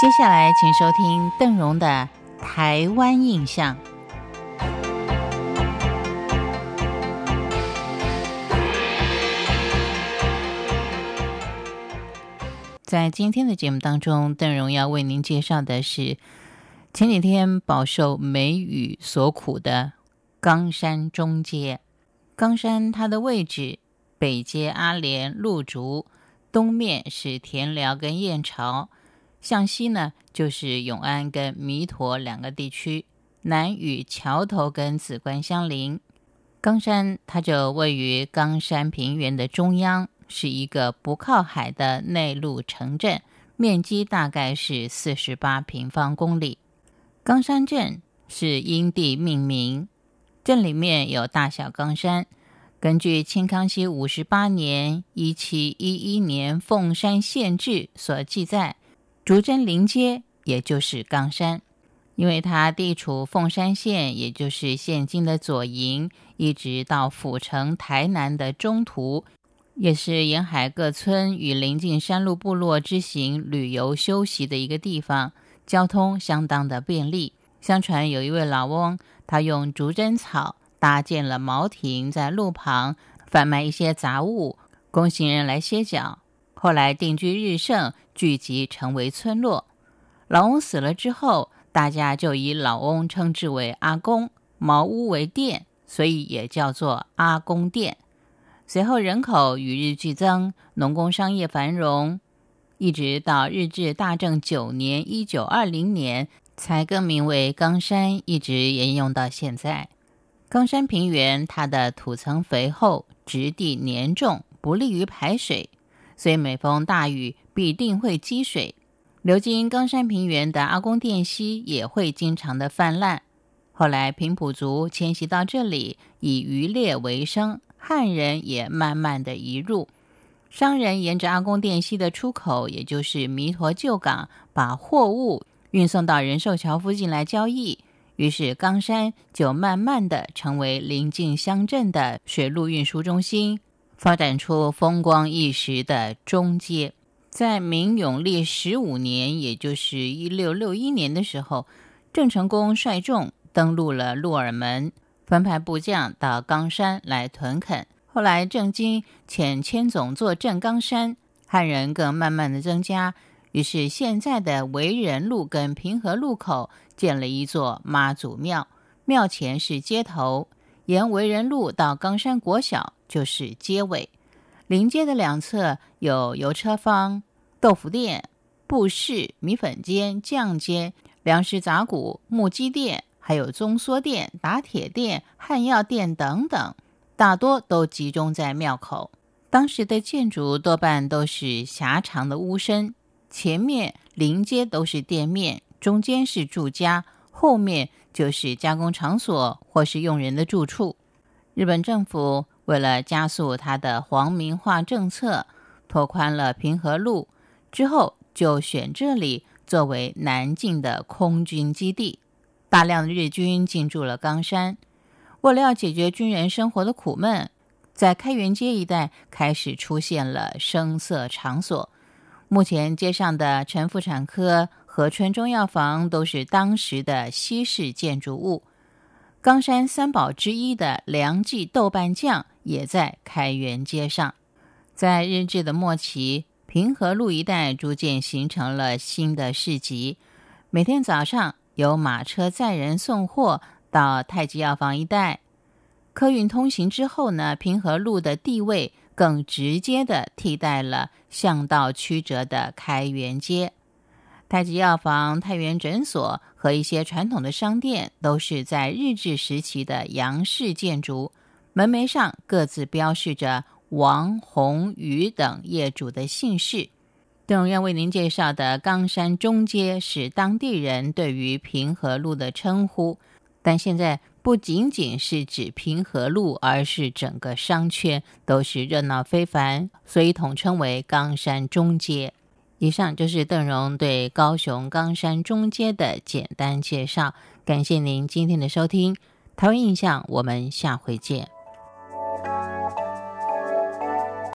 接下来，请收听邓荣的《台湾印象》。在今天的节目当中，邓荣要为您介绍的是前几天饱受梅雨所苦的冈山中街。冈山它的位置，北接阿莲、鹿竹，东面是田寮跟燕巢。向西呢，就是永安跟弥陀两个地区；南与桥头跟紫关相邻。冈山它就位于冈山平原的中央，是一个不靠海的内陆城镇，面积大概是四十八平方公里。冈山镇是因地命名，镇里面有大小冈山。根据清康熙五十八年（一七一一年）凤山县志所记载。竹针林街，也就是冈山，因为它地处凤山县，也就是现今的左营，一直到府城台南的中途，也是沿海各村与邻近山路部落之行旅游休息的一个地方，交通相当的便利。相传有一位老翁，他用竹针草搭建了茅亭，在路旁贩卖一些杂物，供行人来歇脚。后来定居日盛，聚集成为村落。老翁死了之后，大家就以老翁称之为阿公。茅屋为店，所以也叫做阿公店。随后人口与日俱增，农工商业繁荣，一直到日治大正九年（一九二零年）才更名为冈山，一直沿用到现在。冈山平原，它的土层肥厚，质地黏重，不利于排水。所以每逢大雨，必定会积水。流经冈山平原的阿公店溪也会经常的泛滥。后来平埔族迁徙到这里，以渔猎为生，汉人也慢慢的移入。商人沿着阿公店溪的出口，也就是弥陀旧港，把货物运送到仁寿桥附近来交易。于是冈山就慢慢的成为邻近乡镇的水陆运输中心。发展出风光一时的中街，在明永历十五年，也就是一六六一年的时候，郑成功率众登陆了鹿耳门，分派部将到冈山来屯垦。后来郑经遣千总坐镇冈山，汉人更慢慢的增加，于是现在的维仁路跟平和路口建了一座妈祖庙，庙前是街头，沿维仁路到冈山国小。就是街尾，临街的两侧有油车坊、豆腐店、布市、米粉间、酱街、粮食杂谷、木屐店，还有中梭店、打铁店、汉药店等等，大多都集中在庙口。当时的建筑多半都是狭长的屋身，前面临街都是店面，中间是住家，后面就是加工场所或是用人的住处。日本政府。为了加速他的皇民化政策，拓宽了平和路之后，就选这里作为南进的空军基地。大量日军进驻了冈山。为了要解决军人生活的苦闷，在开元街一带开始出现了声色场所。目前街上的陈妇产科、和春中药房都是当时的西式建筑物。冈山三宝之一的梁记豆瓣酱也在开元街上。在日治的末期，平和路一带逐渐形成了新的市集。每天早上有马车载人送货到太极药房一带。客运通行之后呢，平和路的地位更直接的替代了巷道曲折的开元街。太极药房、太原诊所和一些传统的商店都是在日治时期的洋式建筑，门楣上各自标示着王、洪、宇等业主的姓氏。邓荣愿为您介绍的冈山中街是当地人对于平和路的称呼，但现在不仅仅是指平和路，而是整个商圈都是热闹非凡，所以统称为冈山中街。以上就是邓荣对高雄冈山中街的简单介绍，感谢您今天的收听，台湾印象，我们下回见。